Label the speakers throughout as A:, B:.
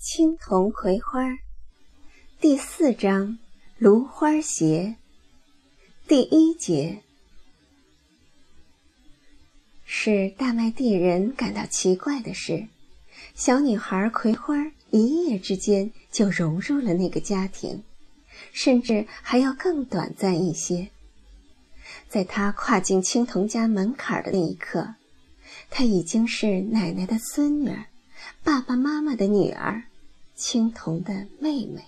A: 青铜葵花第四章芦花鞋第一节使大麦地人感到奇怪的是，小女孩葵花一夜之间就融入了那个家庭，甚至还要更短暂一些。在她跨进青铜家门槛的那一刻，她已经是奶奶的孙女儿。爸爸妈妈的女儿，青铜的妹妹，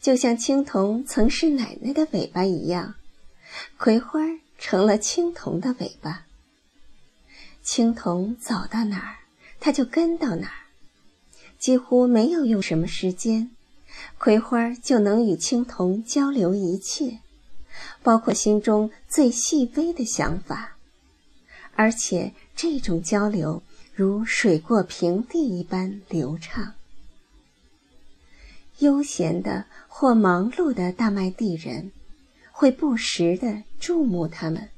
A: 就像青铜曾是奶奶的尾巴一样，葵花成了青铜的尾巴。青铜走到哪儿，它就跟到哪儿，几乎没有用什么时间，葵花就能与青铜交流一切，包括心中最细微的想法，而且这种交流。如水过平地一般流畅。悠闲的或忙碌的大麦地人，会不时的注目他们。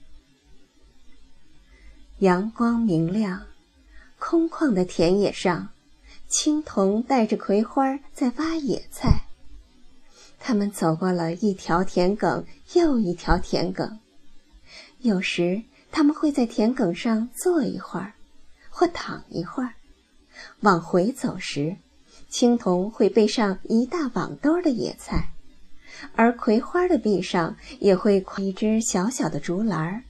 A: 阳光明亮，空旷的田野上，青铜带着葵花在挖野菜。他们走过了一条田埂又一条田埂，有时他们会在田埂上坐一会儿。或躺一会儿，往回走时，青铜会背上一大网兜的野菜，而葵花的臂上也会挎一只小小的竹篮儿，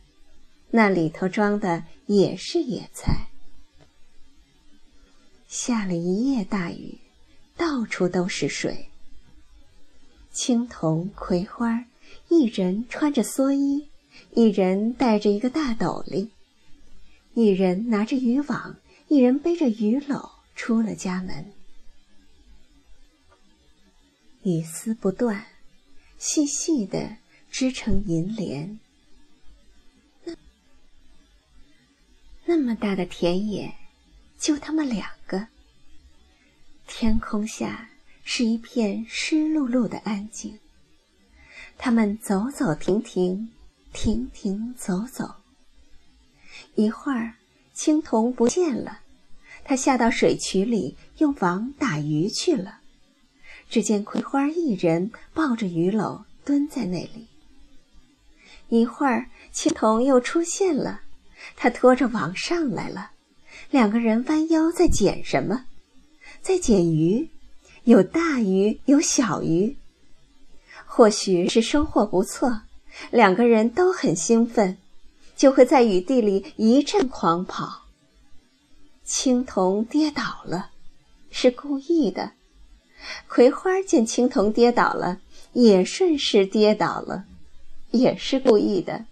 A: 那里头装的也是野菜。下了一夜大雨，到处都是水。青铜、葵花，一人穿着蓑衣，一人带着一个大斗笠。一人拿着渔网，一人背着鱼篓出了家门。雨丝不断，细细的织成银帘。那那么大的田野，就他们两个。天空下是一片湿漉漉的安静。他们走走停停，停停走走。一会儿，青铜不见了，他下到水渠里用网打鱼去了。只见葵花一人抱着鱼篓蹲在那里。一会儿，青铜又出现了，他拖着网上来了。两个人弯腰在捡什么？在捡鱼，有大鱼，有小鱼。或许是收获不错，两个人都很兴奋。就会在雨地里一阵狂跑。青铜跌倒了，是故意的；葵花见青铜跌倒了，也顺势跌倒了，也是故意的。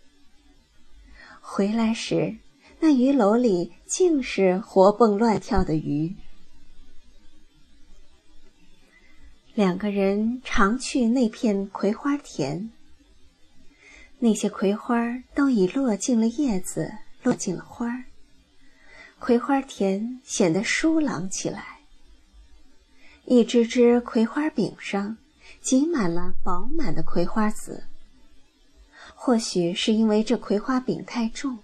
A: 回来时，那鱼篓里尽是活蹦乱跳的鱼。两个人常去那片葵花田。那些葵花都已落尽了叶子，落尽了花。葵花田显得疏朗起来。一只只葵花柄上挤满了饱满的葵花籽。或许是因为这葵花柄太重，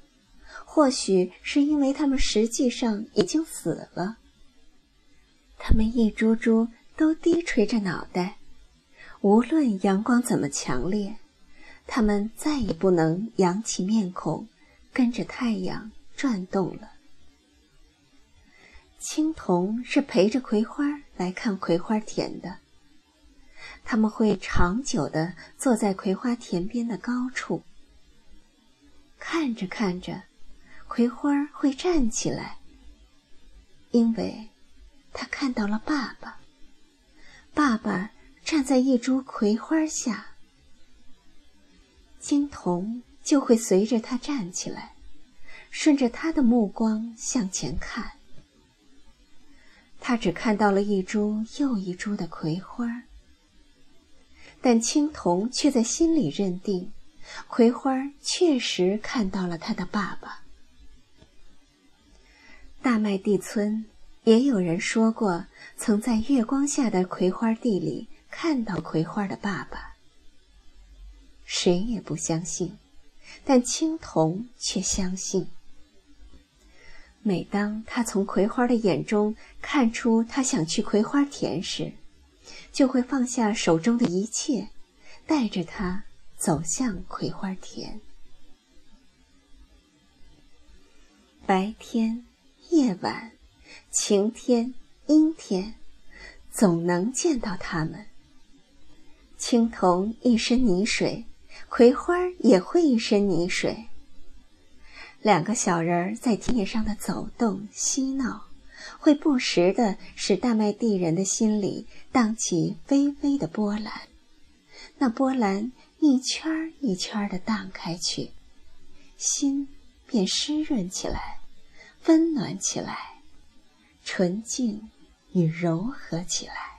A: 或许是因为它们实际上已经死了。它们一株株都低垂着脑袋，无论阳光怎么强烈。他们再也不能扬起面孔，跟着太阳转动了。青铜是陪着葵花来看葵花田的。他们会长久地坐在葵花田边的高处，看着看着，葵花会站起来，因为，他看到了爸爸。爸爸站在一株葵花下。青铜就会随着他站起来，顺着他的目光向前看。他只看到了一株又一株的葵花，但青铜却在心里认定，葵花确实看到了他的爸爸。大麦地村也有人说过，曾在月光下的葵花地里看到葵花的爸爸。谁也不相信，但青铜却相信。每当他从葵花的眼中看出他想去葵花田时，就会放下手中的一切，带着他走向葵花田。白天、夜晚、晴天、阴天，总能见到他们。青铜一身泥水，葵花也会一身泥水。两个小人儿在田野上的走动嬉闹，会不时的使大麦地人的心里荡起微微的波澜。那波澜一圈儿一圈儿的荡开去，心便湿润起来，温暖起来，纯净与柔和起来。